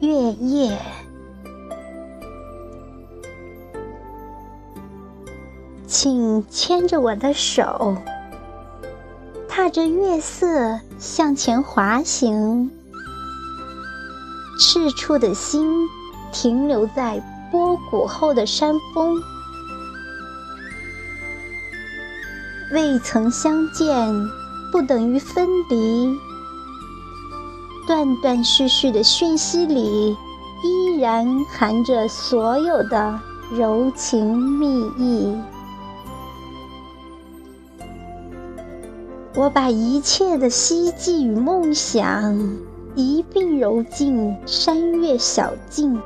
月夜。请牵着我的手，踏着月色向前滑行。赤处的心停留在波谷后的山峰，未曾相见，不等于分离。断断续续的讯息里，依然含着所有的柔情蜜意。我把一切的希冀与梦想一并揉进山岳小径，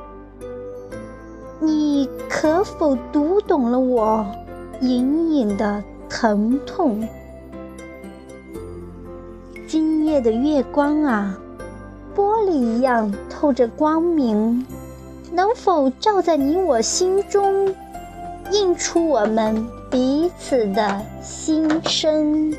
你可否读懂了我隐隐的疼痛？今夜的月光啊，玻璃一样透着光明，能否照在你我心中，映出我们彼此的心声？